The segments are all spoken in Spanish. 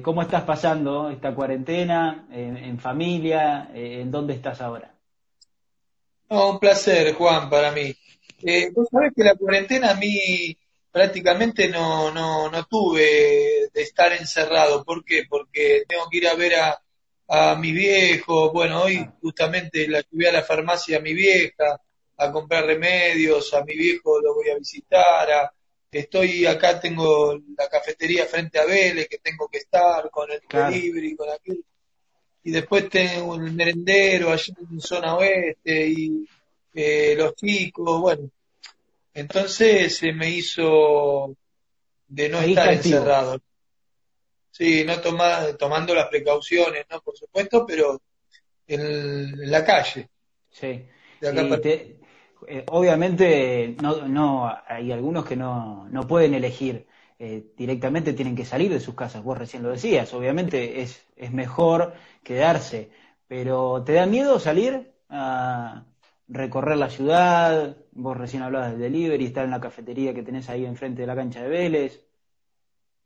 Eh, ¿Cómo estás pasando esta cuarentena? ¿En, familia? Eh, ¿En dónde estás ahora? un placer, Juan, para mí. Eh, Vos sabés que la cuarentena a mí prácticamente no, no, no tuve de estar encerrado. ¿Por qué? Porque tengo que ir a ver a, a mi viejo. Bueno, hoy ah. justamente la subí a la farmacia a mi vieja a comprar remedios, a mi viejo lo voy a visitar, a, estoy acá, tengo la cafetería frente a Vélez, que tengo que estar con el delivery, con aquel. Y después tengo el merendero allá en zona oeste y eh, los chicos, bueno. Entonces se me hizo de no estar encerrado. Sí, no toma, tomando las precauciones, ¿no? Por supuesto, pero en, la calle. Sí. Eh, obviamente no, no, hay algunos que no, no pueden elegir. Eh, directamente tienen que salir de sus casas. Vos recién lo decías, obviamente es, es mejor quedarse, pero ¿te da miedo salir a recorrer la ciudad? Vos recién hablabas del delivery, estar en la cafetería que tenés ahí enfrente de la cancha de Vélez.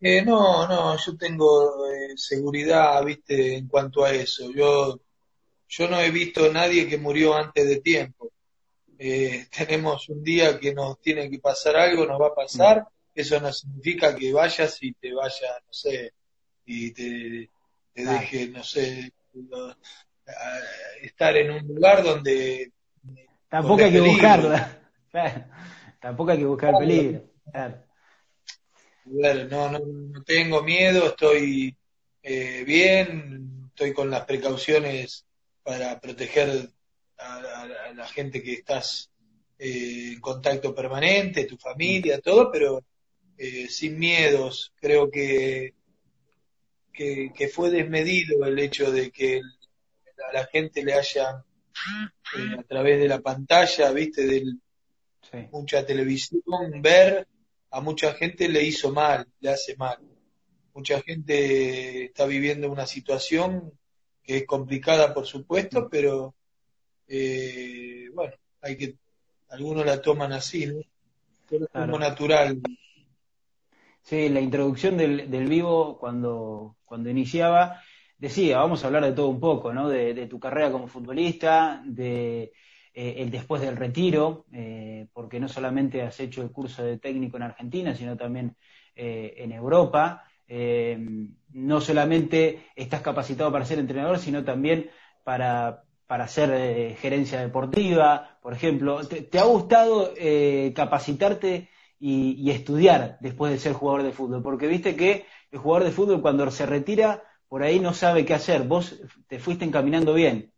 Eh, no, no, yo tengo seguridad, viste, en cuanto a eso. Yo, yo no he visto a nadie que murió antes de tiempo eh, tenemos un día que nos tiene que pasar algo, nos va a pasar, eso no significa que vayas y te vayas, no sé, y te, deje, no sé, estar en un lugar donde... Tampoco hay que buscarla. Tampoco hay que buscar peligro. no, no, no, tengo miedo, estoy eh, bien, estoy con las precauciones para proteger a, la gente que estás eh, en contacto permanente, tu familia, todo, pero eh, sin miedos. Creo que, que, fue desmedido el hecho de que a la gente le haya, eh, a través de la pantalla, viste, de mucha televisión, ver, a mucha gente le hizo mal, le hace mal. Mucha gente está viviendo una situación que es complicada, por supuesto, pero eh, bueno, hay que, algunos la toman así, ¿no? Pero es como natural. Sí, la introducción del, del vivo, cuando, cuando iniciaba, decía, vamos a hablar de todo un poco, ¿no? De, tu carrera como futbolista, de eh, el después del retiro, eh, porque no solamente has hecho el curso de técnico en Argentina, sino también eh, en Europa. no solamente estás capacitado para ser entrenador, sino también para, para hacer eh, gerencia deportiva, por ejemplo. ¿Te, ha gustado eh, capacitarte y, estudiar después de ser jugador de fútbol? Porque viste que el jugador de fútbol cuando se retira, por ahí no sabe qué hacer. Vos te fuiste encaminando bien.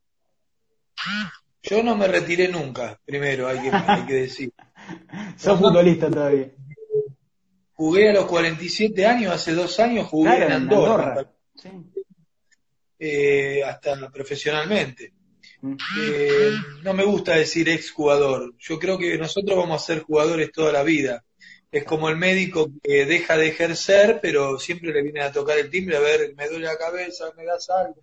Yo no me retiré nunca, primero, hay que, hay que decir. Sos futbolista todavía. Jugué a los 47 años, hace dos años jugué en Andorra. Eh, hasta profesionalmente. Eh, no me gusta decir ex jugador. Yo creo que nosotros vamos a ser jugadores toda la vida. Es como el médico que deja de ejercer, pero siempre le viene a tocar el timbre a ver, me duele la cabeza, me das algo.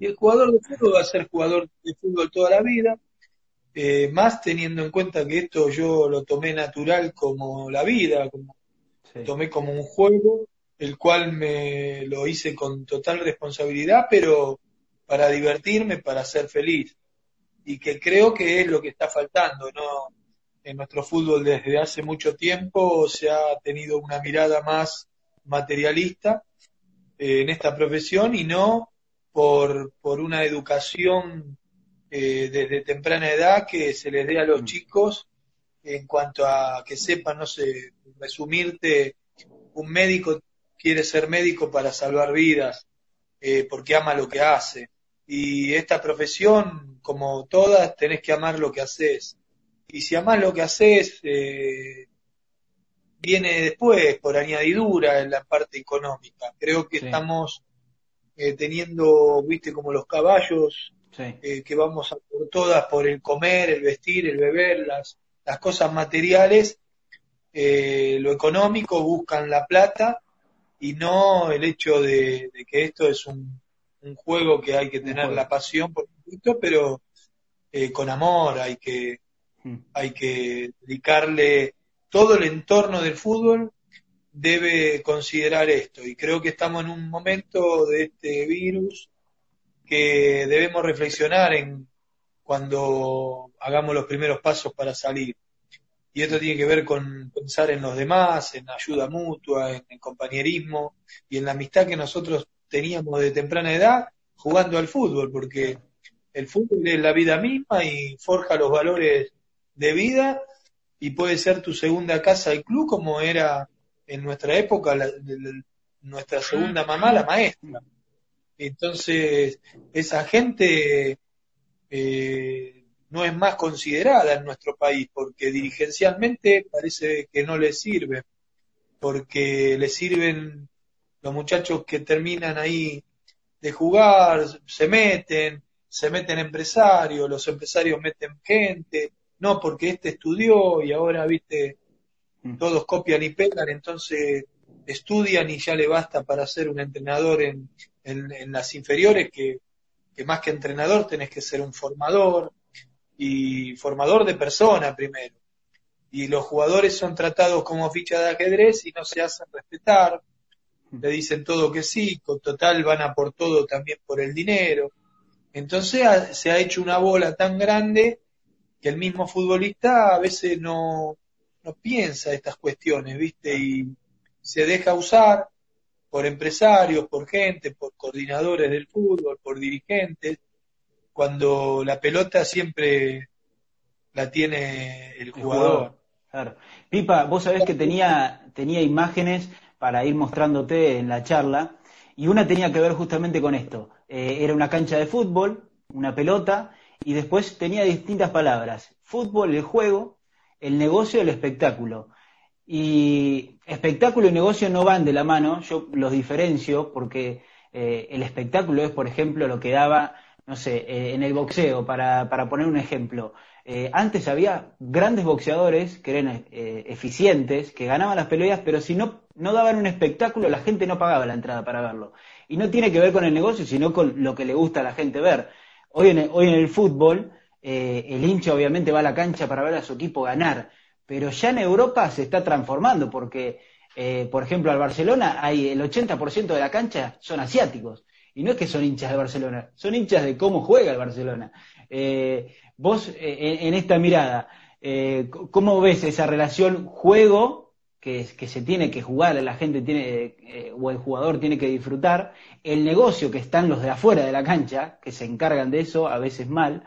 Y el jugador de fútbol va a ser jugador de fútbol toda la vida, eh, más teniendo en cuenta que esto yo lo tomé natural como la vida, como, tomé como un juego, el cual me lo hice con total responsabilidad, pero para divertirme, para ser feliz. Y que creo que es lo que está faltando, ¿no? En nuestro fútbol desde hace mucho tiempo se ha tenido una mirada más materialista eh, en esta profesión y no por, por una educación eh, desde temprana edad que se les dé a los mm. chicos en cuanto a que sepan, no sé, resumirte, un médico quiere ser médico para salvar vidas, eh, porque ama lo que hace. Y esta profesión, como todas, tenés que amar lo que haces. Y si amás lo que haces, eh, viene después, por añadidura, en la parte económica. Creo que estamos eh, teniendo, viste, como los caballos, eh, que vamos a por todas por el comer, el vestir, el beber, las, las cosas materiales, lo económico, buscan la plata y no el hecho de que esto es un, un juego que hay que tener la pasión, por supuesto, pero eh, con amor, hay que, hmm. hay que dedicarle todo el entorno del fútbol, debe considerar esto. Y creo que estamos en un momento de este virus que debemos reflexionar en cuando hagamos los primeros pasos para salir. Y esto tiene que ver con pensar en los demás, en ayuda mutua, en el compañerismo y en la amistad que nosotros teníamos de temprana edad jugando al fútbol, porque el fútbol es la vida misma y forja los valores de vida y puede ser tu segunda casa el club como era en nuestra época nuestra segunda mamá, la maestra. Entonces, esa gente eh, no es más considerada en nuestro país porque dirigencialmente parece que no le sirve, porque le sirven los muchachos que terminan ahí de jugar, se meten, se meten empresarios, los empresarios meten gente, no porque este estudió y ahora, viste, mm. todos copian y pegan, entonces estudian y ya le basta para ser un entrenador en, en, las inferiores, que, que, más que entrenador tenés que ser un formador y formador de persona primero. Y los jugadores son tratados como ficha de ajedrez y no se hacen respetar. Le dicen todo que sí, con total van a por todo también por el dinero. Entonces se ha hecho una bola tan grande que el mismo futbolista a veces no, no piensa estas cuestiones, ¿viste? Y se deja usar por empresarios, por gente, por coordinadores del fútbol, por dirigentes, cuando la pelota siempre la tiene el jugador. Claro. Pipa, vos sabés que tenía, tenía imágenes para ir mostrándote en la charla, y una tenía que ver justamente con esto. Eh, era una cancha de fútbol, una pelota, y después tenía distintas palabras. Fútbol, el juego, el negocio, el espectáculo. Y espectáculo y negocio no van de la mano, yo los diferencio porque eh, el espectáculo es, por ejemplo, lo que daba, no sé, eh, en el boxeo, para, para poner un ejemplo. Eh, antes había grandes boxeadores que eran eficientes, que ganaban las peleas, pero si no, no daban un espectáculo, la gente no pagaba la entrada para verlo. Y no tiene que ver con el negocio, sino con lo que le gusta a la gente ver. Hoy en el, hoy en el fútbol, eh, el hincha obviamente va a la cancha para ver a su equipo ganar, pero ya en Europa se está transformando porque, eh, por ejemplo, al Barcelona hay el 80% de la cancha son asiáticos. Y no es que son hinchas de Barcelona, son hinchas de cómo juega el Barcelona. Eh, vos, en, esta mirada, ¿cómo ves esa relación juego que, se tiene que jugar, la gente tiene, eh, o el jugador tiene que disfrutar, el negocio que están los de afuera de la cancha, que se encargan de eso, a veces mal,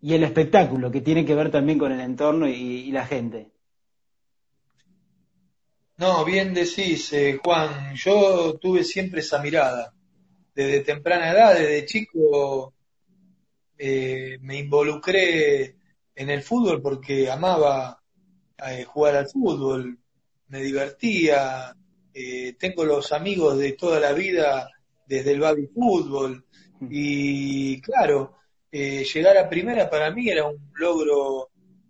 y el espectáculo que tiene que ver también con el entorno y, la gente. No, bien decís, eh, Juan, yo tuve siempre esa mirada. Desde temprana edad, desde chico, eh, me involucré en el fútbol porque amaba jugar al fútbol me divertía, eh, tengo los amigos de toda la vida desde el baby fútbol y claro, eh, llegar a primera para mí era un logro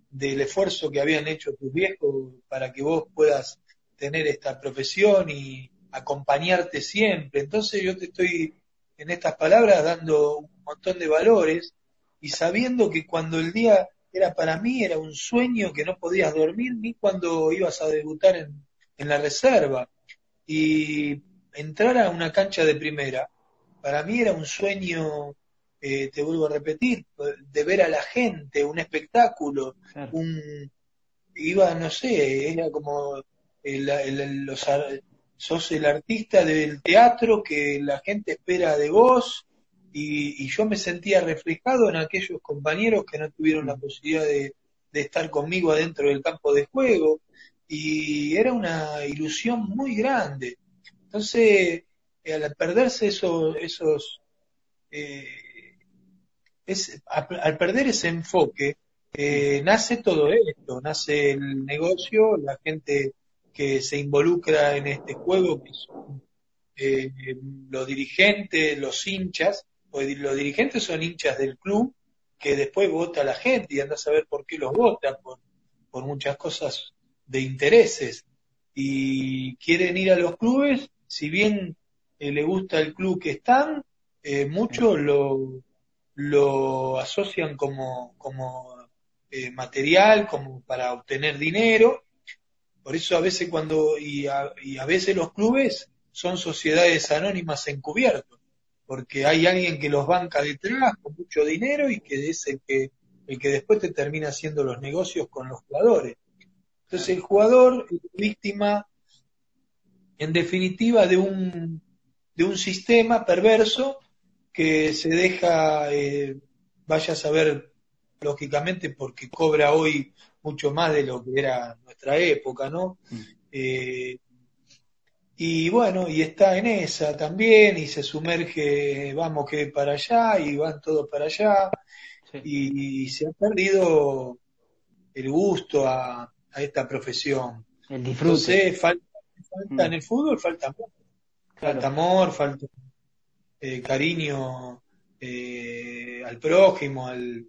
del esfuerzo que habían hecho tus viejos para que vos puedas tener esta profesión y acompañarte siempre. Entonces yo te estoy en estas palabras dando un montón de valores y sabiendo que cuando el día era para mí, era un sueño que no podías dormir ni cuando ibas a debutar en, la reserva. Y entrar a una cancha de primera, para mí era un sueño, eh, te vuelvo a repetir, de ver a la gente, un espectáculo, un iba, no sé, era como el, los, sos el artista del teatro que la gente espera de vos y, yo me sentía reflejado en aquellos compañeros que no tuvieron la posibilidad de, estar conmigo adentro del campo de juego y era una ilusión muy grande. Entonces, eh, al perderse esos, esos eh, al perder ese enfoque, eh, nace todo esto, nace el negocio, la gente que se involucra en este juego, que son los dirigentes, los hinchas, pues los dirigentes son hinchas del club que después vota la gente y anda a saber por qué los vota, por, por muchas cosas de intereses. Y quieren ir a los clubes, si bien eh, le gusta el club que están, eh, muchos lo, lo asocian como, como eh, material, como para obtener dinero, Por eso a veces cuando, y a, y a veces los clubes son sociedades anónimas encubiertos, porque hay alguien que los banca detrás con mucho dinero y que es el que, el que después te termina haciendo los negocios con los jugadores. Entonces el jugador es víctima, en definitiva, de un, de un sistema perverso que se deja, eh, vaya a saber, lógicamente, porque cobra hoy mucho más de lo que era nuestra época, ¿no? Mm. Eh, y bueno, y está en esa también, y se sumerge, vamos que para allá, y van todos para allá, y, se ha perdido el gusto a, a esta profesión. El disfrute. Entonces, falta, falta en mm. el fútbol, falta amor. Falta amor, falta eh, cariño eh, al prójimo, al,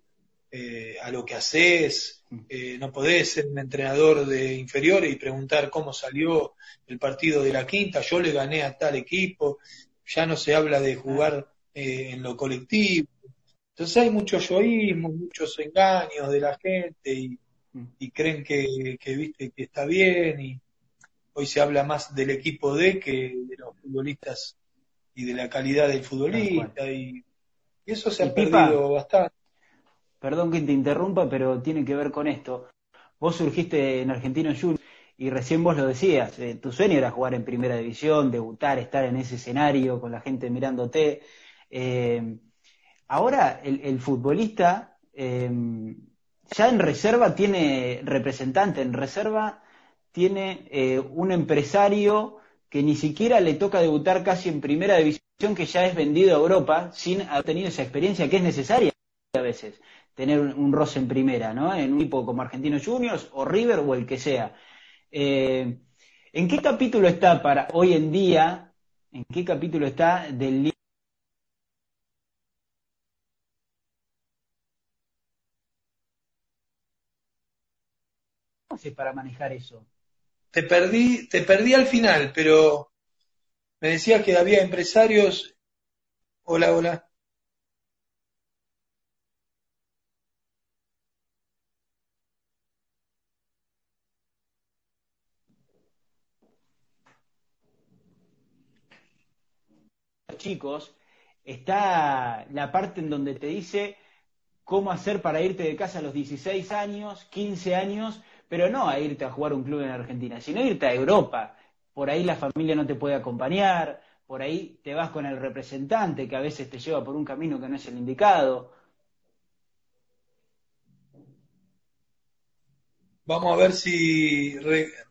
eh, a lo que haces. Mm. no podés ser un entrenador de inferiores y preguntar cómo salió el partido de la quinta. Yo le gané a tal equipo. Ya no se habla de jugar en lo colectivo. Entonces hay mucho yoísmo, muchos engaños de la gente y, y creen que, que, viste que está bien y hoy se habla más del equipo D que de los futbolistas y de la calidad del futbolista y, eso se ha perdido bastante. Perdón que te interrumpa, pero tiene que ver con esto. Vos surgiste en Argentino Juniors y recién vos lo decías, eh, tu sueño era jugar en primera división, debutar, estar en ese escenario con la gente mirándote. Eh, ahora el, futbolista eh, ya en reserva tiene representante, en reserva tiene un empresario que ni siquiera le toca debutar casi en primera división, que ya es vendido a Europa sin haber tenido esa experiencia que es necesaria a veces, tener un, roce en primera, ¿no? En un equipo como Argentinos Juniors o River o el que sea. Eh, ¿En qué capítulo está para hoy en día, en qué capítulo está del? ¿Cómo hace para manejar eso? te perdí, te perdí al final, pero me decías que había empresarios. Hola, hola. Chicos, está la parte en donde te dice cómo hacer para irte de casa a los 16 años, 15 años, pero no a irte a jugar un club en Argentina, sino a irte a Europa. Por ahí la familia no te puede acompañar, por ahí te vas con el representante que a veces te lleva por un camino que no es el indicado. Vamos a ver si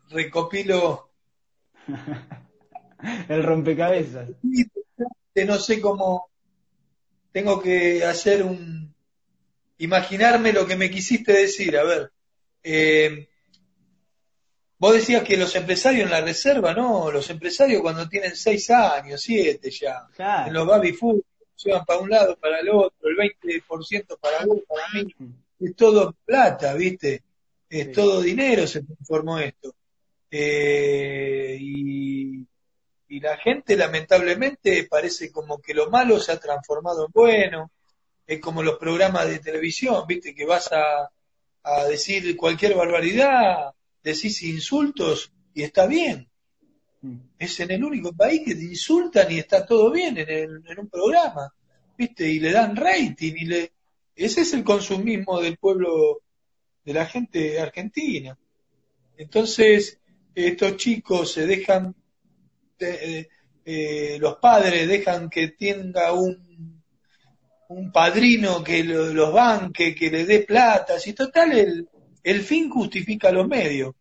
recopilo el rompecabezas. No sé cómo tengo que hacer un imaginarme lo que me quisiste decir, a ver. Eh, Vos decías que los empresarios en la reserva, no, los empresarios cuando tienen seis años, siete ya, en los baby food, se van para un lado, para el otro, el 20% para vos, para mí, es todo plata, ¿viste? Es todo dinero, se transformó esto. Eh, y, y la gente lamentablemente parece como que lo malo se ha transformado en bueno, es como los programas de televisión, ¿viste? Que vas a, a decir cualquier barbaridad decís insultos y está bien. Mm. Es en el único país que te insultan y está todo bien en, en un programa, ¿viste? Y le dan rating y le... Ese es el consumismo del pueblo, de la gente argentina. Entonces, estos chicos se dejan, eh, eh, los padres dejan que tenga un, un padrino que los banque, que le dé plata, y total el, el fin justifica los medios.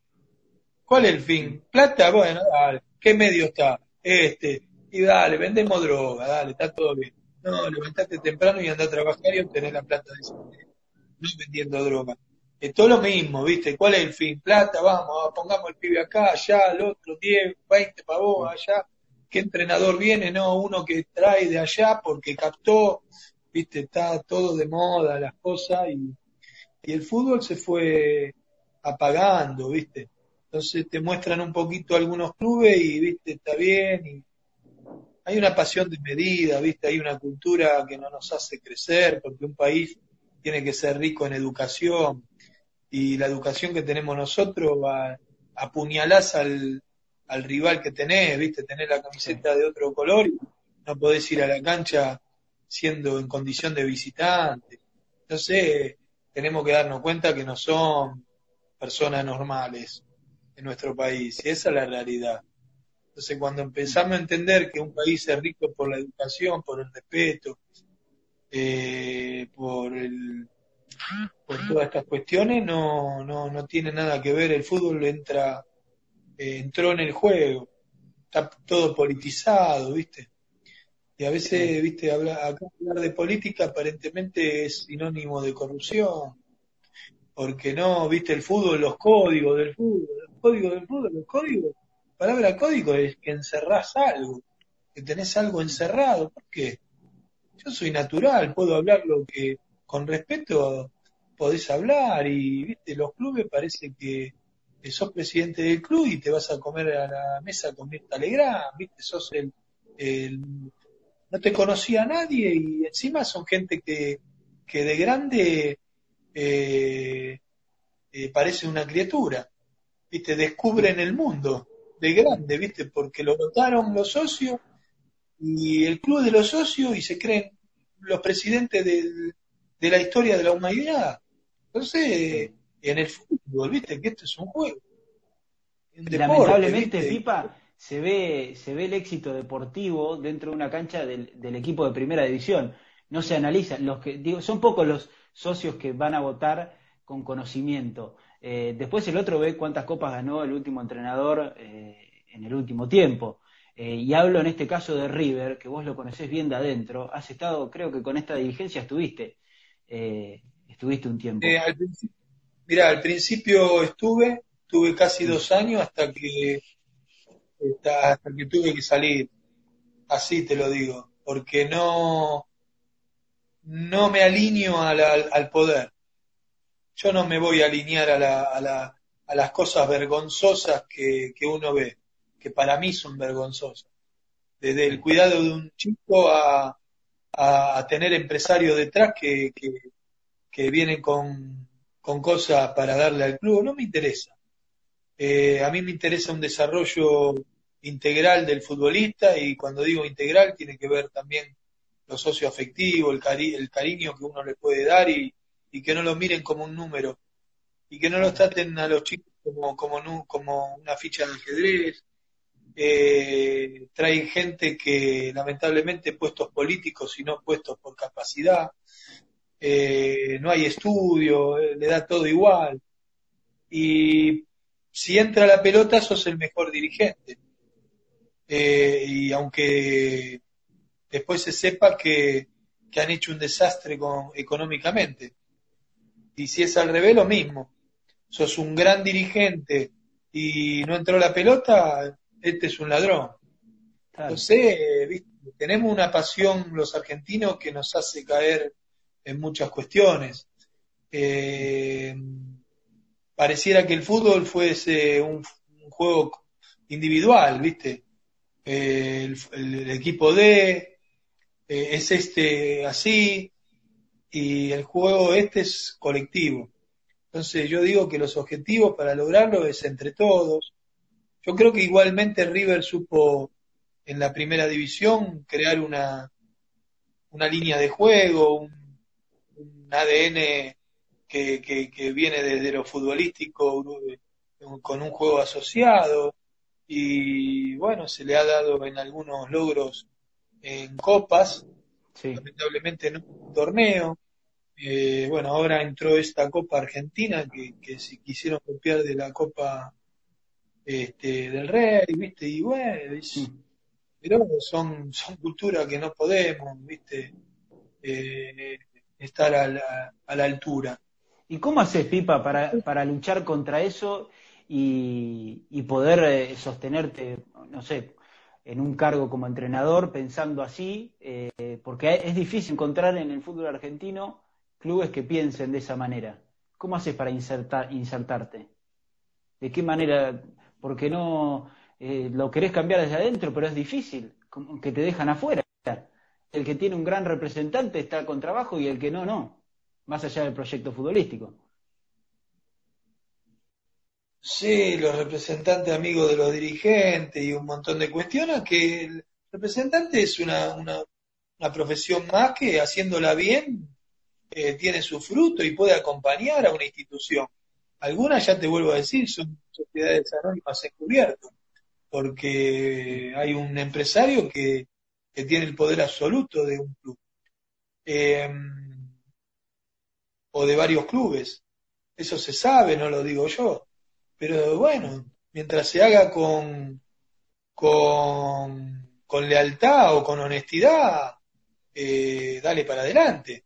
¿Cuál es el fin? Plata, bueno, dale. ¿Qué medio está? Este. Y dale, vendemos droga, dale, está todo bien. No, levantate temprano y anda a trabajar y obtener la plata de ese No vendiendo droga. Es todo lo mismo, ¿viste? ¿Cuál es el fin? Plata, vamos, pongamos el pibe acá, allá, al otro, 10, 20 para vos, allá. ¿Qué entrenador viene? No, uno que trae de allá porque captó, ¿viste? Está todo de moda, las cosas y y el fútbol se fue apagando, ¿viste? Entonces te muestran un poquito algunos clubes y, ¿viste? Está bien. Y hay una pasión de medida, ¿viste? Hay una cultura que no nos hace crecer porque un país tiene que ser rico en educación y la educación que tenemos nosotros va, apuñalás al, al rival que tenés, viste, tenés la camiseta de otro color y no podés ir a la cancha siendo en condición de visitante. Entonces, tenemos que darnos cuenta que no son personas normales en nuestro país, y esa es la realidad. Entonces, cuando empezamos a entender que un país es rico por la educación, por el respeto, eh, por el por todas estas cuestiones, no, no, no tiene nada que ver. El fútbol entra, eh, entró en el juego, está todo politizado, ¿viste? Y a veces, ¿viste? Habla, acá hablar de política aparentemente es sinónimo de corrupción. Porque no, ¿viste? El fútbol, los códigos del fútbol, los códigos del fútbol, los códigos. La palabra código es que encerrás algo, que tenés algo encerrado. ¿Por qué? Yo soy natural, puedo hablar lo que con respeto podés hablar y viste los clubes parece que, sos presidente del club y te vas a comer a la mesa con Mirta Legrand, viste sos el, no te conocía a nadie y encima son gente que, que de grande eh, eh, parece una criatura, viste descubren el mundo de grande, viste porque lo votaron los socios y el club de los socios y se creen los presidentes del, de la historia de la humanidad. Entonces, en el fútbol, viste que esto es un juego. Lamentablemente, Pipa, se ve, se ve el éxito deportivo dentro de una cancha del, equipo de primera división. No se analiza. Los que, digo, son pocos los socios que van a votar con conocimiento. Eh, después el otro ve cuántas copas ganó el último entrenador eh, en el último tiempo. Eh, y hablo en este caso de River, que vos lo conocés bien de adentro. Has estado, creo que con esta dirigencia estuviste eh, estuviste un tiempo. Eh, al mira, al principio estuve, tuve casi dos años hasta que hasta que tuve que salir. Así te lo digo, porque no no me alineo al, poder. Yo no me voy a alinear a, la, a, la, a las cosas vergonzosas que, que uno ve, que para mí son vergonzosas. Desde el cuidado de un chico a, a, tener empresarios detrás que, que, vienen con, con, cosas para darle al club. No me interesa. Eh, a mí me interesa un desarrollo integral del futbolista y cuando digo integral tiene que ver también lo socioafectivo, el, cari el cariño que uno le puede dar y, y, que no lo miren como un número y que no lo traten a los chicos como, como una ficha de ajedrez eh, gente que lamentablemente puestos políticos y no puestos por capacidad, eh, no hay estudio, eh, le da todo igual. Y si entra la pelota, sos el mejor dirigente. Eh, y aunque después se sepa que, que han hecho un desastre con, económicamente. Y si es al revés, lo mismo. Sos un gran dirigente y no entró la pelota, este es un ladrón. Entonces, tenemos una pasión los argentinos que nos hace caer en muchas cuestiones. Eh, pareciera que el fútbol fuese un, juego individual, ¿viste? Eh, el, equipo D eh, es este así y el juego este es colectivo. Entonces yo digo que los objetivos para lograrlo es entre todos, yo creo que igualmente River supo en la primera división crear una, una línea de juego, un, ADN que, que, viene desde lo futbolístico con un juego asociado y bueno, se le ha dado en algunos logros en copas, lamentablemente en un torneo. Eh, bueno, ahora entró esta Copa Argentina que, que si quisieron copiar de la Copa este, del rey, ¿viste? Y bueno, pero son, son culturas que no podemos, ¿viste? Eh, estar a la, a la, altura. ¿Y cómo haces, Pipa, para, para luchar contra eso y, y poder eh, sostenerte, no sé, en un cargo como entrenador pensando así? Eh, porque es difícil encontrar en el fútbol argentino clubes que piensen de esa manera. ¿Cómo haces para insertar, insertarte? ¿De qué manera porque no eh, lo querés cambiar desde adentro, pero es difícil, que te dejan afuera. El que tiene un gran representante está con trabajo y el que no, no, más allá del proyecto futbolístico. Sí, los representantes amigos de los dirigentes y un montón de cuestiones que el representante es una, una, una profesión más que haciéndola bien eh, tiene su fruto y puede acompañar a una institución. Algunas, ya te vuelvo a decir, son sociedades anónimas encubiertas, porque hay un empresario que, que tiene el poder absoluto de un club. Eh, o de varios clubes. Eso se sabe, no lo digo yo. Pero bueno, mientras se haga con, con, con lealtad o con honestidad, eh, dale para adelante.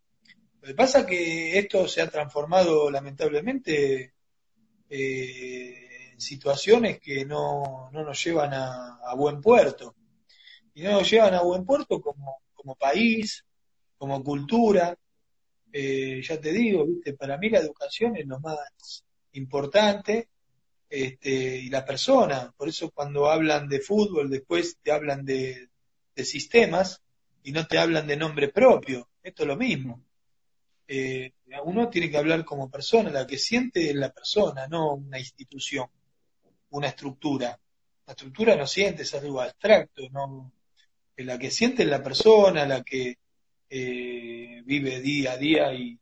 Lo que pasa es que esto se ha transformado lamentablemente eh, situaciones que no, no nos llevan a, a, buen puerto. Y no nos llevan a buen puerto como, como país, como cultura, eh, ya te digo, viste, para mí la educación es lo más importante este, y la persona. Por eso cuando hablan de fútbol, después te hablan de, de sistemas y no te hablan de nombre propio. Esto es lo mismo. Eh, uno tiene que hablar como persona, la que siente es la persona, no una institución, una estructura. La estructura no siente, es algo abstracto, no, la que siente es la persona, la que eh, vive día a día y,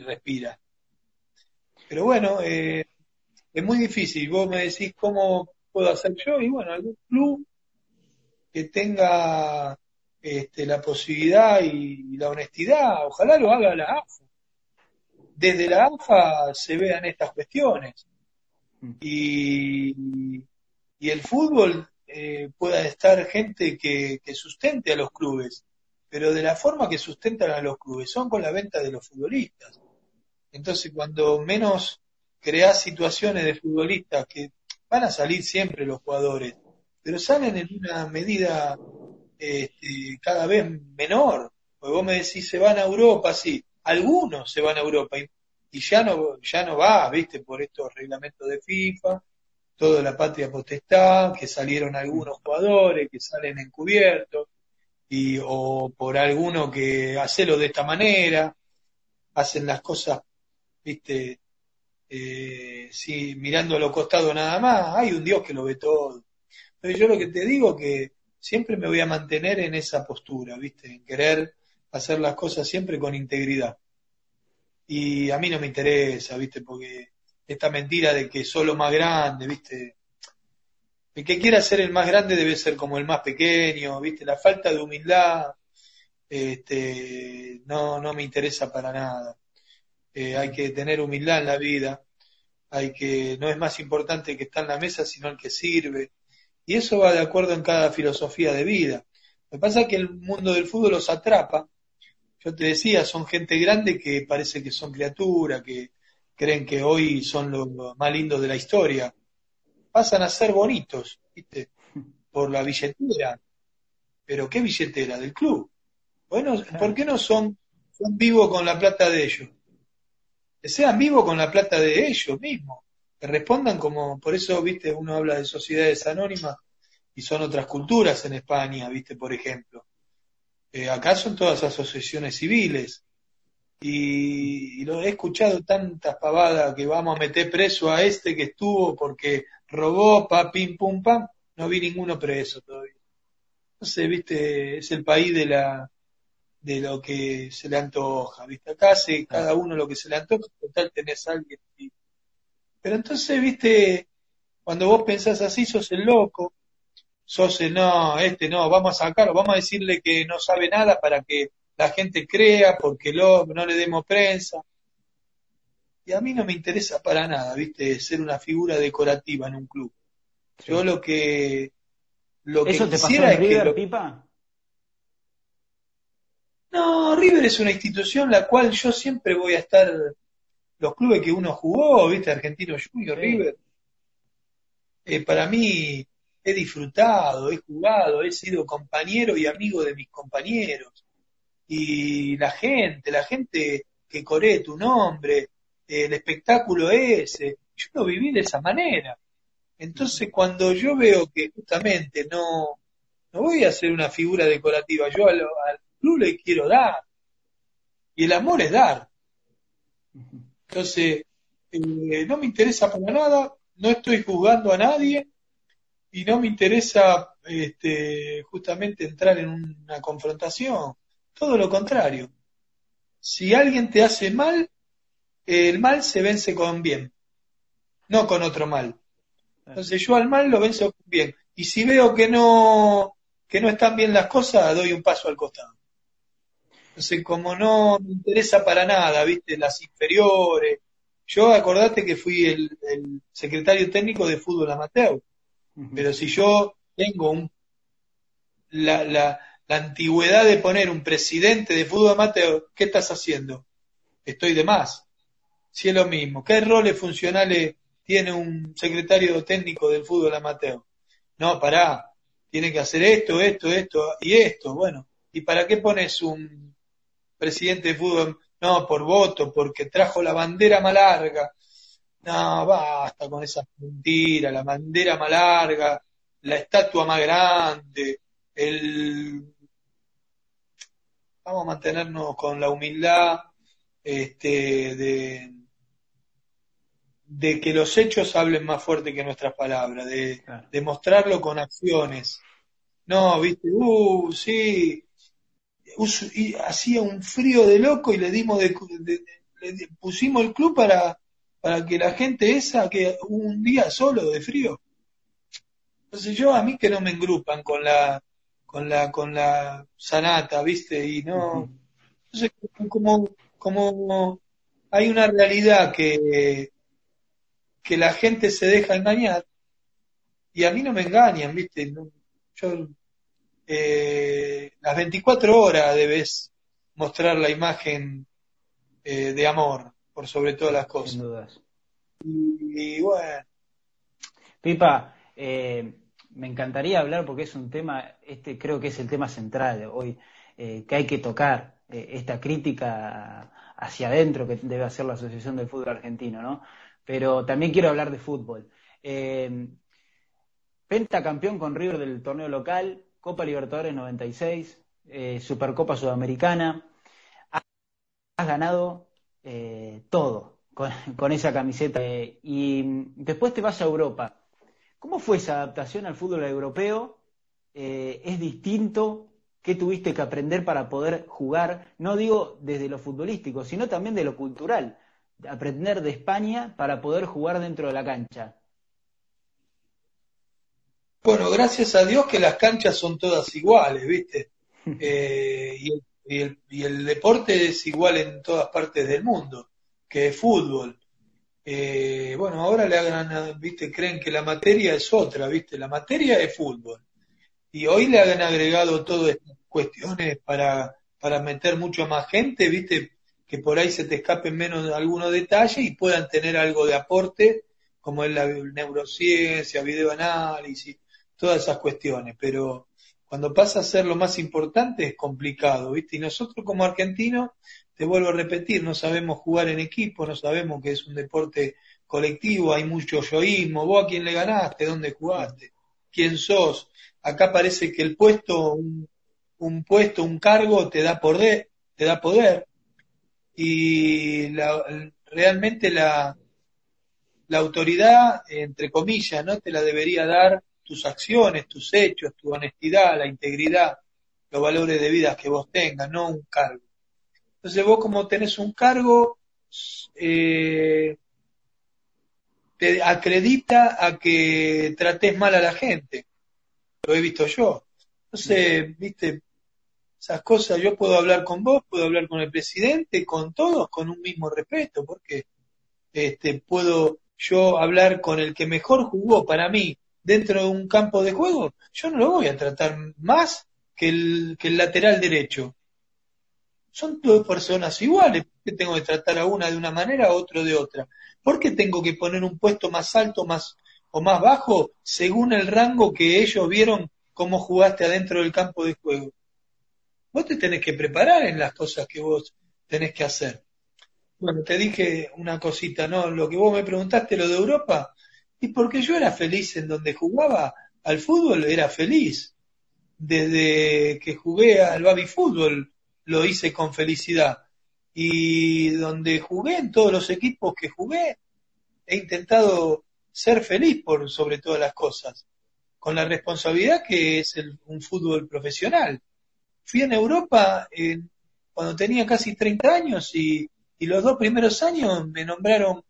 respira. Pero bueno, eh, es muy difícil. Vos me decís cómo puedo hacer yo y bueno, algún club que tenga este, la posibilidad y, y la honestidad, ojalá lo haga la AFA. Desde la AFA se vean estas cuestiones y, y el fútbol eh, pueda estar gente que, que sustente a los clubes pero de la forma que sustentan a los clubes son con la venta de los futbolistas. Entonces, cuando menos creas situaciones de futbolistas que van a salir siempre los jugadores, pero salen en una medida este, cada vez menor. Porque vos me decís, se van a Europa, sí, algunos se van a Europa y, ya no ya no va, viste, por estos reglamentos de FIFA, toda la patria potestad, que salieron algunos jugadores que salen encubiertos y, o por alguno que hacelo de esta manera, hacen las cosas, viste, eh, sí, mirando a los costados nada más, hay un Dios que lo ve todo. Pero yo lo que te digo que siempre me voy a mantener en esa postura, viste, en querer hacer las cosas siempre con integridad. Y a mí no me interesa, viste, porque esta mentira de que solo más grande, viste, el que quiera ser el más grande debe ser como el más pequeño, ¿viste? La falta de humildad este, no, no me interesa para nada. Eh, hay que tener humildad en la vida, hay que, no es más importante el que está en la mesa, sino el que sirve. Y eso va de acuerdo en cada filosofía de vida. Lo que pasa es que el mundo del fútbol los atrapa. Yo te decía, son gente grande que parece que son criaturas, que creen que hoy son los más lindos de la historia pasan a ser bonitos, ¿viste? Por la billetera. Pero ¿qué billetera? Del club. Bueno, ¿por qué no son, son vivos con la plata de ellos? Que sean vivos con la plata de ellos mismos. Que respondan como, por eso, viste, uno habla de sociedades anónimas y son otras culturas en España, viste, por ejemplo. Eh, acá son todas asociaciones civiles. Y, y, lo he escuchado tantas pavadas que vamos a meter preso a este que estuvo porque robó, pa, pim, pum, pam, no vi ninguno preso todavía. No sé, viste, es el país de la de lo que se le antoja, viste, acá hace cada uno lo que se le antoja, total tenés a alguien. Pero entonces, viste, cuando vos pensás así, sos el loco, sos el no, este no, vamos a sacarlo, vamos a decirle que no sabe nada para que la gente crea, porque lo, no le demos prensa. Y a mí no me interesa para nada, viste, ser una figura decorativa en un club. Yo lo que lo que ¿Eso te pasó en River, lo... Pipa? No, River es una institución la cual yo siempre voy a estar los clubes que uno jugó, viste, Argentino Junior, sí. River. Eh, para mí he disfrutado, he jugado, he sido compañero y amigo de mis compañeros. Y la gente, la gente que coree tu nombre, el espectáculo ese. Yo lo viví de esa manera. Entonces, cuando yo veo que justamente no, no voy a ser una figura decorativa, yo al, al club le quiero dar. Y el amor es dar. Entonces, eh, no me interesa para nada no estoy juzgando a nadie y no me interesa este, justamente entrar en una confrontación. Todo lo contrario. Si alguien te hace mal, el mal se vence con bien, no con otro mal. Entonces yo al mal lo venzo con bien. Y si veo que no, que no están bien las cosas, doy un paso al costado. Entonces, como no me interesa para nada, viste, las inferiores. Yo acordate que fui el, secretario técnico de fútbol amateur. Pero si yo tengo un, la, la, la antigüedad de poner un presidente de fútbol amateur, ¿qué estás haciendo? Estoy de más. Si es lo mismo. ¿Qué roles funcionales tiene un secretario técnico del fútbol amateur? No, pará. Tiene que hacer esto, esto, esto y esto. Bueno, ¿y para qué pones un presidente de fútbol? No, por voto, porque trajo la bandera más larga. No, basta con esa mentira, la bandera más larga, la estatua más grande, el vamos a mantenernos con la humildad este, de, de que los hechos hablen más fuerte que nuestras palabras, de, mostrarlo con acciones. No, viste, uh, sí, y hacía un frío de loco y le dimos de, le pusimos el club para, para que la gente esa que un día solo de frío. Entonces yo a mí que no me engrupan con la con la, con la sanata, ¿viste? Y no, entonces como, como hay una realidad que, que la gente se deja engañar y a mí no me engañan, ¿viste? yo, eh, las 24 horas debes mostrar la imagen eh, de amor por sobre todas las cosas. Sin dudas. Y, bueno. Pipa, eh, me encantaría hablar porque es un tema, este creo que es el tema central hoy, que hay que tocar, esta crítica hacia adentro que debe hacer la Asociación del Fútbol Argentino, ¿no? Pero también quiero hablar de fútbol. Penta campeón con River del torneo local, Copa Libertadores 96, Supercopa Sudamericana. Has ganado todo con, con, esa camiseta y después te vas a Europa ¿Cómo fue esa adaptación al fútbol europeo? Eh, ¿Es distinto? ¿Qué tuviste que aprender para poder jugar? No digo desde lo futbolístico, sino también de lo cultural. Aprender de España para poder jugar dentro de la cancha. Bueno, gracias a Dios que las canchas son todas iguales, ¿viste? Eh, y, el, y el deporte es igual en todas partes del mundo, que es fútbol. Eh, bueno, ahora le hagan, viste, creen que la materia es otra, viste, la materia es fútbol. Y hoy le han agregado todas estas cuestiones para, para meter mucho más gente, viste, que por ahí se te escapen menos algunos detalles y puedan tener algo de aporte, como es la neurociencia, videoanálisis, todas esas cuestiones. Pero cuando pasa a ser lo más importante es complicado, ¿viste? Y nosotros como argentinos te vuelvo a repetir, no sabemos jugar en equipo, no sabemos que es un deporte colectivo, hay mucho yoísmo, vos a quién le ganaste, dónde jugaste, quién sos. Acá parece que el puesto, un, puesto, un cargo te da poder, te da poder. Y realmente la, la autoridad, entre comillas, no te la debería dar tus acciones, tus hechos, tu honestidad, la integridad, los valores de vida que vos tengas, no un cargo. Entonces vos como tenés un cargo, eh, te acredita a que trates mal a la gente. Lo he visto yo. Entonces, viste, esas cosas, yo puedo hablar con vos, puedo hablar con el presidente, con todos, con un mismo respeto, porque este, puedo yo hablar con el que mejor jugó para mí dentro de un campo de juego, yo no lo voy a tratar más que el, que el lateral derecho son dos personas iguales. ¿Por qué tengo que tratar a una de una manera, a otro de otra? ¿Por qué tengo que poner un puesto más alto más, o más bajo según el rango que ellos vieron cómo jugaste adentro del campo de juego? Vos te tenés que preparar en las cosas que vos tenés que hacer. Bueno, te dije una cosita, ¿no? Lo que vos me preguntaste, lo de Europa, y porque yo era feliz en donde jugaba al fútbol, era feliz. Desde que jugué al baby fútbol, lo hice con felicidad. Y donde jugué, en todos los equipos que jugué, he intentado ser feliz por sobre todas las cosas, con la responsabilidad que es el, un fútbol profesional. Fui en Europa cuando tenía casi 30 años y, y, los dos primeros años me nombraron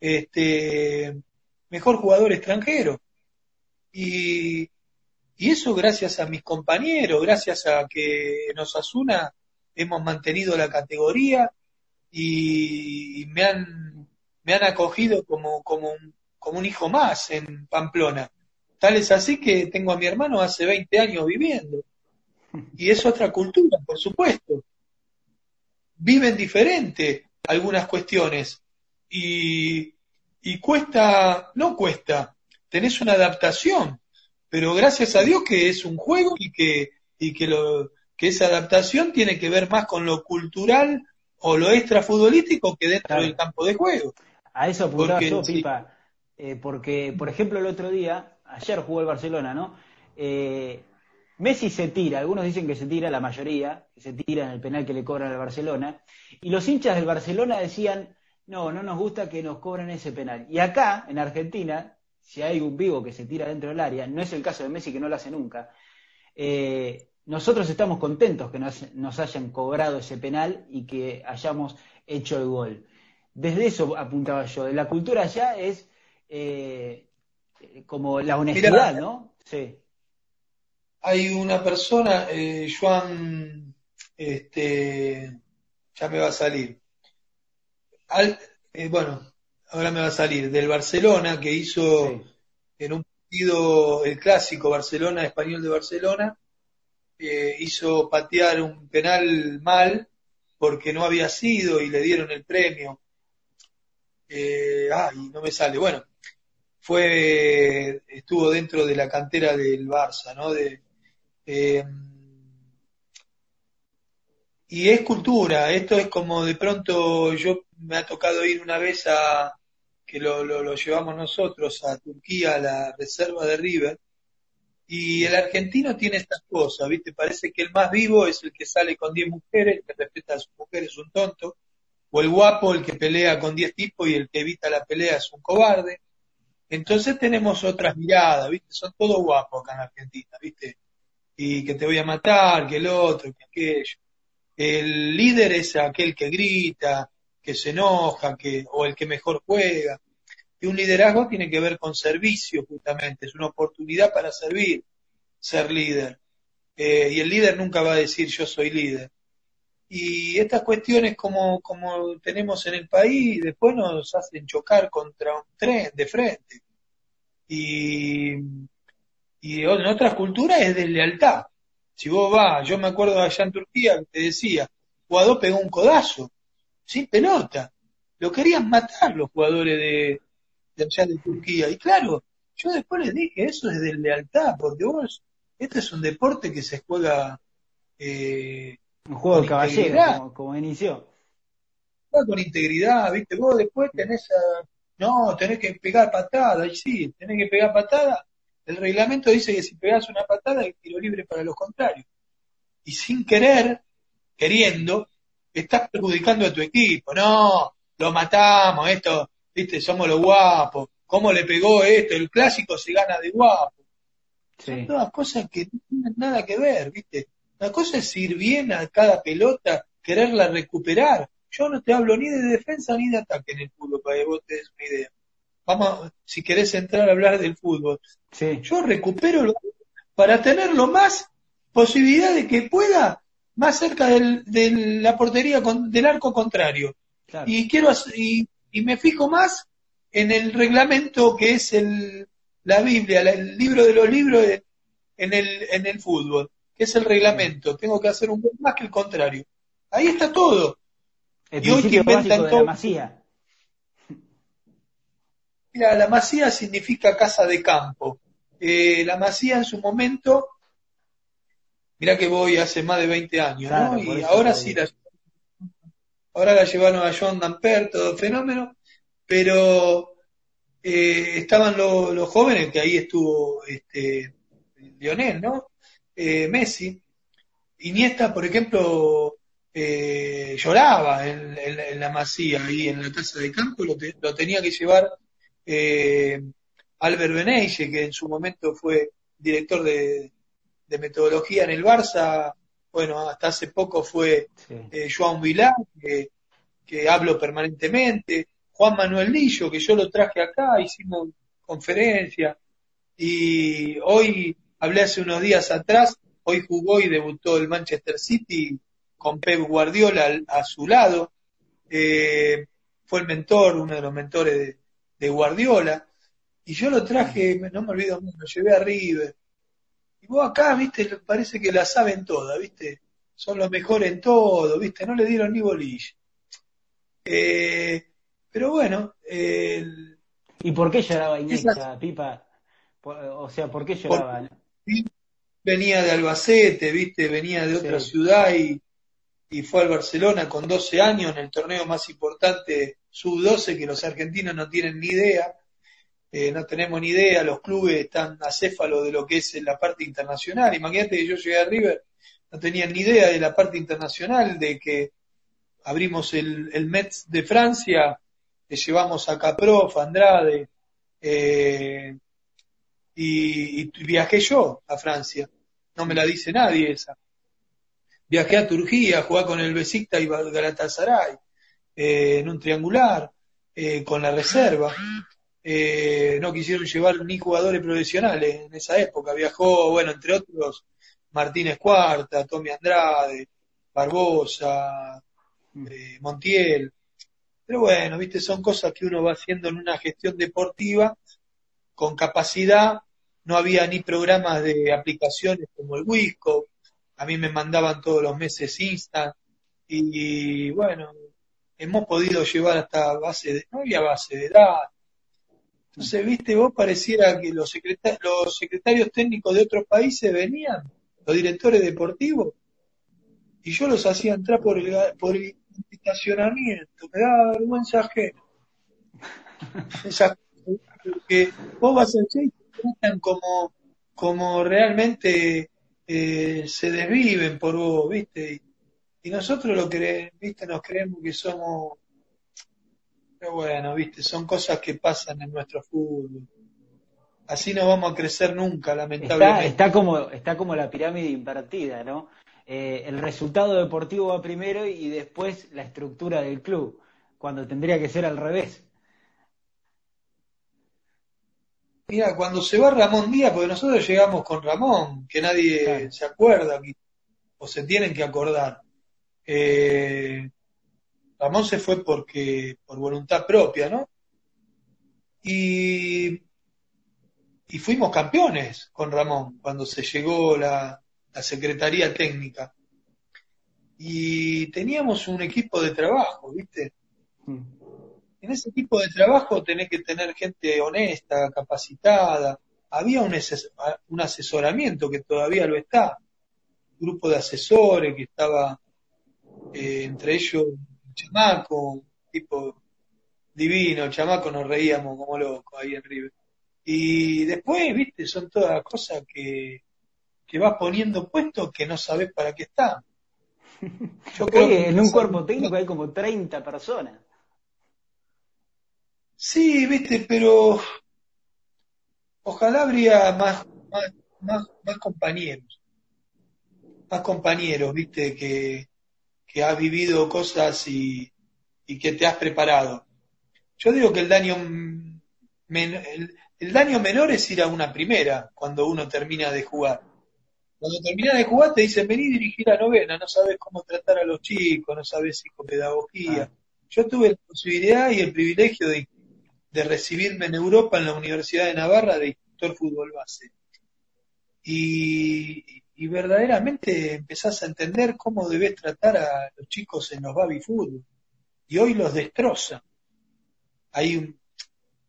este, mejor jugador extranjero. Y, y eso gracias a mis compañeros, gracias a que en Osasuna hemos mantenido la categoría y me han, me han acogido como, como, un, como un hijo más en Pamplona. Tal es así que tengo a mi hermano hace 20 años viviendo. Y es otra cultura, por supuesto. Viven diferente algunas cuestiones. Y, y cuesta, no cuesta, tenés una adaptación. Pero gracias a Dios que es un juego y que, y que, lo, que esa adaptación tiene que ver más con lo cultural o lo extrafutbolístico que dentro del campo de juego. A eso apuntaba yo, Pipa, eh, porque, por ejemplo, el otro día, ayer jugó el Barcelona, ¿no? Eh, Messi se tira, algunos dicen que se tira, la mayoría, que se tira en el penal que le cobran al Barcelona, y los hinchas del Barcelona decían, no, no nos gusta que nos cobren ese penal. Y acá, en Argentina, si hay un vivo que se tira dentro del área, no es el caso de Messi que no lo hace nunca, eh, nosotros estamos contentos que nos, hayan cobrado ese penal y que hayamos hecho el gol. Desde eso apuntaba yo. La cultura ya es eh, como la honestidad, ¿no? Sí. Hay una persona, eh, Juan, este, ya me va a salir. Eh, bueno, ahora me va a salir, del Barcelona, que hizo en un partido, el clásico Barcelona, español de Barcelona, hizo patear un penal mal porque no había sido y le dieron el premio. Eh, ay, no me sale. Bueno, fue, estuvo dentro de la cantera del Barça, ¿no? De, eh, y es cultura, esto es como de pronto yo me ha tocado ir una vez a, que lo, lo, lo llevamos nosotros a Turquía, a la reserva de River, y el argentino tiene estas cosas, ¿viste? Parece que el más vivo es el que sale con 10 mujeres, que respeta a sus mujeres es un tonto, o el guapo, el que pelea con 10 tipos y el que evita la pelea es un cobarde. Entonces tenemos otras miradas, ¿viste? Son todos guapos acá en Argentina, ¿viste? Y que te voy a matar, que el otro, que aquello. El líder es aquel que grita, que se enoja, que, o el que mejor juega. Y un liderazgo tiene que ver con servicio, justamente, es una oportunidad para servir, ser líder. Eh, y el líder nunca va a decir yo soy líder. Y estas cuestiones como, como tenemos en el país, después nos hacen chocar contra un tren de frente. Y, y en otras culturas es de lealtad. Si vos vas, yo me acuerdo allá en Turquía te decía, jugador pegó un codazo, sin pelota. Lo querían matar los jugadores de, de allá de Turquía. Y claro, yo después les dije, eso es de lealtad, porque vos, este es un deporte que se juega... Eh, un juego de caballero, como, inició. Con integridad, ¿viste? Vos después tenés a... No, tenés que pegar patada, y sí, tenés que pegar patada. El reglamento dice que si pegás una patada hay tiro libre para los contrarios. Y sin querer, queriendo, estás perjudicando a tu equipo. No, lo matamos, esto, viste, somos los guapos, cómo le pegó esto, el clásico se gana de guapo. Son todas cosas que no tienen nada que ver, viste. La cosa es ir bien a cada pelota, quererla recuperar. Yo no te hablo ni de defensa ni de ataque en el fútbol, para que vos te des una idea. Vamos, si querés entrar a hablar del fútbol. Yo recupero para tener lo más posibilidad de que pueda más cerca del, de la portería del arco contrario. Y quiero y y me fijo más en el reglamento que es el, la Biblia, el libro de los libros en el, en el fútbol, que es el reglamento. Tengo que hacer un poco más que el contrario. Ahí está todo. y hoy que inventan todo. La masía. Mira, la masía significa casa de campo. Eh, la masía en su momento, mira que voy hace más de 20 años, ¿no? Y ahora sí la ahora la llevaron a John Damper, todo fenómeno, pero eh, estaban los jóvenes, que ahí estuvo este, Lionel, ¿no? Eh, Messi. Iniesta, por ejemplo, eh, lloraba en, la masía, ahí en la casa de campo, lo, lo tenía que llevar Albert Beneiche, que en su momento fue director de, metodología en el Barça, bueno, hasta hace poco fue eh, Joan Vilá, que, que hablo permanentemente, Juan Manuel Lillo, que yo lo traje acá, hicimos conferencia, y hoy hablé hace unos días atrás, hoy jugó y debutó el Manchester City con Pep Guardiola a, su lado, eh, fue el mentor, uno de los mentores de, Guardiola, y yo lo traje, no me olvido, lo llevé a River. Vos acá, viste, parece que la saben todas, viste, son los mejores en todo, viste, no le dieron ni bolilla. Eh, pero bueno. ¿Y por qué lloraba Iniesta, Pipa? O sea, ¿por qué lloraba? venía de Albacete, viste, venía de otra ciudad y, y fue al Barcelona con 12 años en el torneo más importante sub-12 que los argentinos no tienen ni idea. Eh, no tenemos ni idea, los clubes están acéfalos de lo que es la parte internacional. Imagínate que yo llegué a River, no tenía ni idea de la parte internacional, de que abrimos el, el Metz de Francia, le llevamos a Caprof, Andrade, eh, y, viajé yo a Francia. No me la dice nadie esa. Viajé a Turquía, jugué con el Besikta y Galatasaray, eh, en un triangular, eh, con la reserva. Eh, no quisieron llevar ni jugadores profesionales en esa época. Viajó, bueno, entre otros, Martínez Cuarta, Tommy Andrade, Barbosa, mm. eh, Montiel. Pero bueno, viste, son cosas que uno va haciendo en una gestión deportiva con capacidad, no había ni programas de aplicaciones como el Wisco, a mí me mandaban todos los meses Insta, y, bueno, hemos podido llevar hasta base de, no había base de datos. Entonces, viste, vos pareciera que los, secretarios, los secretarios técnicos de otros países venían, los directores deportivos, y yo los hacía entrar por el, por el estacionamiento, me daba vergüenza ajena. porque vos vas a y te tratan como, como realmente eh, se desviven por vos, ¿viste? Y, nosotros lo que, ¿viste? Nos creemos que somos... Pero bueno, ¿viste? Son cosas que pasan en nuestro fútbol. Así no vamos a crecer nunca, lamentablemente. Está, como, está como la pirámide invertida, ¿no? Eh, el resultado deportivo va primero y después la estructura del club, cuando tendría que ser al revés. Mira, cuando se va Ramón Díaz, porque nosotros llegamos con Ramón, que nadie se acuerda, o se tienen que acordar. Eh, Ramón se fue porque, por voluntad propia, ¿no? Y, y fuimos campeones con Ramón cuando se llegó la, la Secretaría Técnica. Y teníamos un equipo de trabajo, ¿viste? Mm en ese tipo de trabajo tenés que tener gente honesta, capacitada. Había un, un asesoramiento que todavía lo está, un grupo de asesores que estaba eh, entre ellos un chamaco, tipo divino, chamaco nos reíamos como locos ahí en River. Y después, viste, son todas cosas que, que vas poniendo puestos que no sabes para qué están. Yo creo que en un cuerpo técnico hay como 30 personas. Sí, viste, pero ojalá habría más, más, más, más compañeros, más compañeros, viste, que, que has vivido cosas y, y que te has preparado. Yo digo que el daño, el, el daño menor es ir a una primera cuando uno termina de jugar. Cuando terminas de jugar te dicen, vení a dirigir la novena, no sabes cómo tratar a los chicos, no sabes psicopedagogía. Ah. Yo tuve la posibilidad y el privilegio de de recibirme en Europa en la Universidad de Navarra de instructor fútbol base. Y, verdaderamente empezás a entender cómo debes tratar a los chicos en los baby fútbol. Y hoy los destroza. Hay un,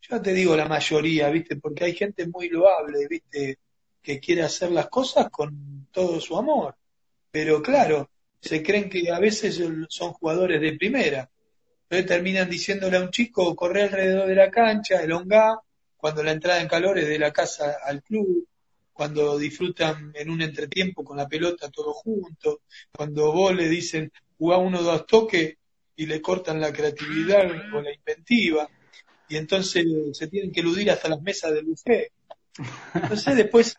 yo te digo la mayoría, ¿viste? Porque hay gente muy loable, ¿viste? Que quiere hacer las cosas con todo su amor. Pero claro, se creen que a veces son jugadores de primera entonces terminan diciéndole a un chico, corre alrededor de la cancha, elongá, cuando la entrada en calor es de la casa al club, cuando disfrutan en un entretiempo con la pelota todos juntos, cuando vos le dicen, jugá uno o dos toques y le cortan la creatividad o la inventiva. y entonces se tienen que eludir hasta las mesas del buffet. Entonces después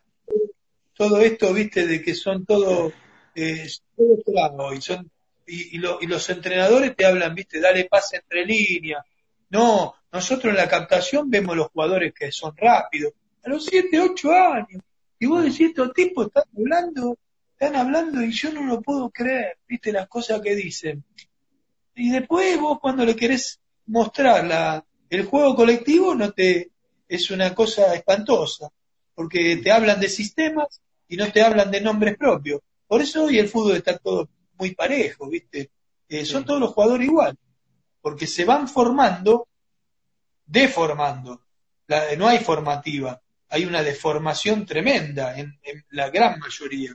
todo esto, viste, de que son todo, eh, todo y son y, y, los entrenadores te hablan, viste, dale pase entre líneas. No, nosotros en la captación vemos los jugadores que son rápidos, a los 7, 8 años. Y vos decís, estos tipos están hablando, están hablando y yo no lo puedo creer, viste, las cosas que dicen. Y después vos cuando le querés mostrar la, el juego colectivo no te, es una cosa espantosa, porque te hablan de sistemas y no te hablan de nombres propios. Por eso hoy el fútbol está todo muy parejo, ¿viste? Eh, son todos los jugadores igual, porque se van formando, deformando. no hay formativa, hay una deformación tremenda en, la gran mayoría.